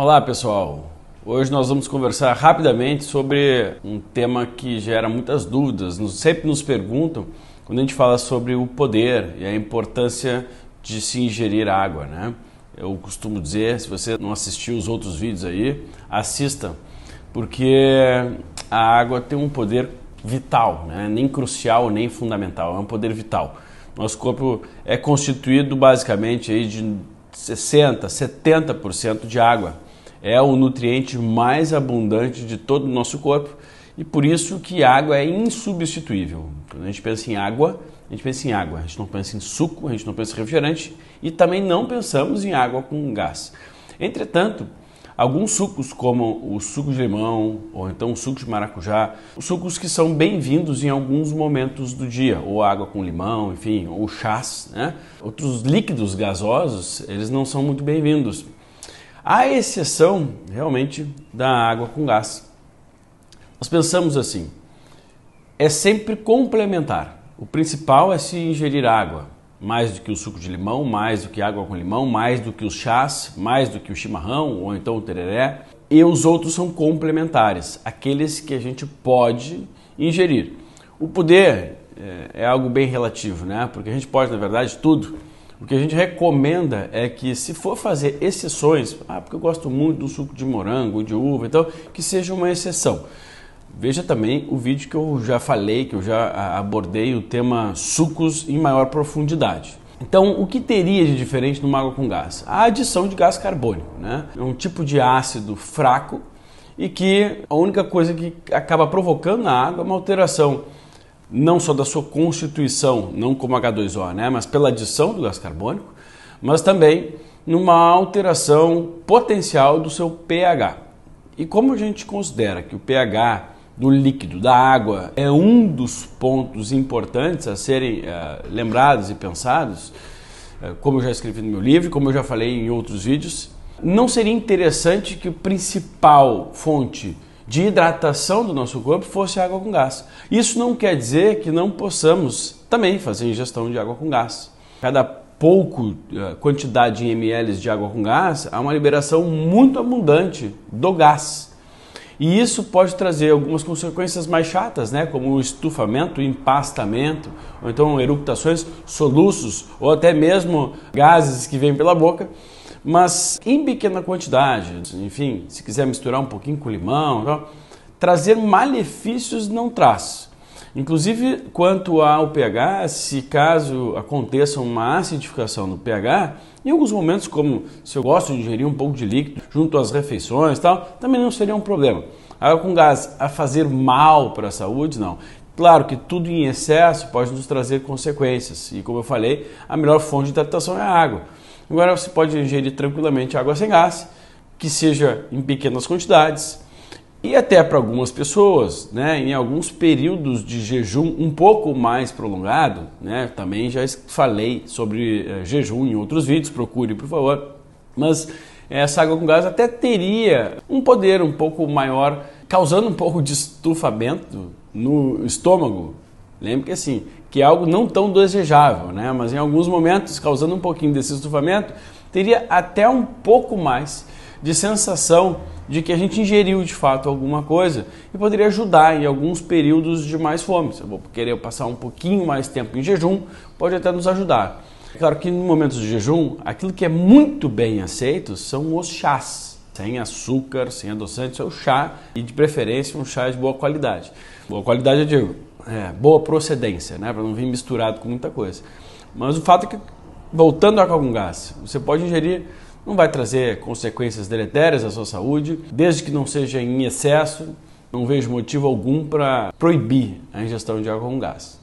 Olá pessoal, hoje nós vamos conversar rapidamente sobre um tema que gera muitas dúvidas. Sempre nos perguntam quando a gente fala sobre o poder e a importância de se ingerir água, né? Eu costumo dizer, se você não assistiu os outros vídeos aí, assista, porque a água tem um poder vital, né? nem crucial nem fundamental, é um poder vital. Nosso corpo é constituído basicamente aí de 60, 70% de água. É o nutriente mais abundante de todo o nosso corpo e por isso que água é insubstituível. Quando a gente pensa em água, a gente pensa em água, a gente não pensa em suco, a gente não pensa em refrigerante e também não pensamos em água com gás. Entretanto, alguns sucos, como o suco de limão ou então o suco de maracujá, sucos que são bem-vindos em alguns momentos do dia, ou água com limão, enfim, ou chás, né? Outros líquidos gasosos, eles não são muito bem-vindos. A exceção, realmente, da água com gás. Nós pensamos assim, é sempre complementar. O principal é se ingerir água, mais do que o suco de limão, mais do que água com limão, mais do que os chás, mais do que o chimarrão ou então o tereré. E os outros são complementares, aqueles que a gente pode ingerir. O poder é, é algo bem relativo, né? Porque a gente pode, na verdade, tudo. O que a gente recomenda é que, se for fazer exceções, ah, porque eu gosto muito do suco de morango, de uva, então, que seja uma exceção. Veja também o vídeo que eu já falei, que eu já abordei o tema sucos em maior profundidade. Então, o que teria de diferente numa água com gás? A adição de gás carbônico, né? É um tipo de ácido fraco e que a única coisa que acaba provocando na água é uma alteração não só da sua constituição, não como H2O, né? Mas pela adição do gás carbônico, mas também numa alteração potencial do seu pH. E como a gente considera que o pH do líquido, da água, é um dos pontos importantes a serem uh, lembrados e pensados, uh, como eu já escrevi no meu livro, como eu já falei em outros vídeos, não seria interessante que a principal fonte de hidratação do nosso corpo fosse água com gás. Isso não quer dizer que não possamos também fazer ingestão de água com gás. Cada pouco uh, quantidade em ml de água com gás, há uma liberação muito abundante do gás. E isso pode trazer algumas consequências mais chatas, né? como o estufamento, o empastamento, ou então eructações, soluços, ou até mesmo gases que vêm pela boca, mas em pequena quantidade. Enfim, se quiser misturar um pouquinho com limão, então, trazer malefícios não traz. Inclusive, quanto ao pH, se caso aconteça uma acidificação no pH, em alguns momentos, como se eu gosto de ingerir um pouco de líquido junto às refeições tal, também não seria um problema. Água com gás a fazer mal para a saúde, não. Claro que tudo em excesso pode nos trazer consequências e, como eu falei, a melhor fonte de hidratação é a água. Agora você pode ingerir tranquilamente água sem gás, que seja em pequenas quantidades, e até para algumas pessoas, né, em alguns períodos de jejum um pouco mais prolongado, né, também já falei sobre uh, jejum em outros vídeos, procure por favor, mas essa água com gás até teria um poder um pouco maior, causando um pouco de estufamento no estômago. Lembre que assim, que é algo não tão desejável, né, mas em alguns momentos, causando um pouquinho desse estufamento, teria até um pouco mais de sensação de que a gente ingeriu de fato alguma coisa e poderia ajudar em alguns períodos de mais fome. Se eu vou querer passar um pouquinho mais tempo em jejum, pode até nos ajudar. Claro que no momento de jejum, aquilo que é muito bem aceito são os chás. Sem açúcar, sem adoçante, é o chá e de preferência um chá de boa qualidade. Boa qualidade eu digo, é, boa procedência, né? para não vir misturado com muita coisa. Mas o fato é que, voltando ao com gás, você pode ingerir não vai trazer consequências deletérias à sua saúde, desde que não seja em excesso. Não vejo motivo algum para proibir a ingestão de água com gás.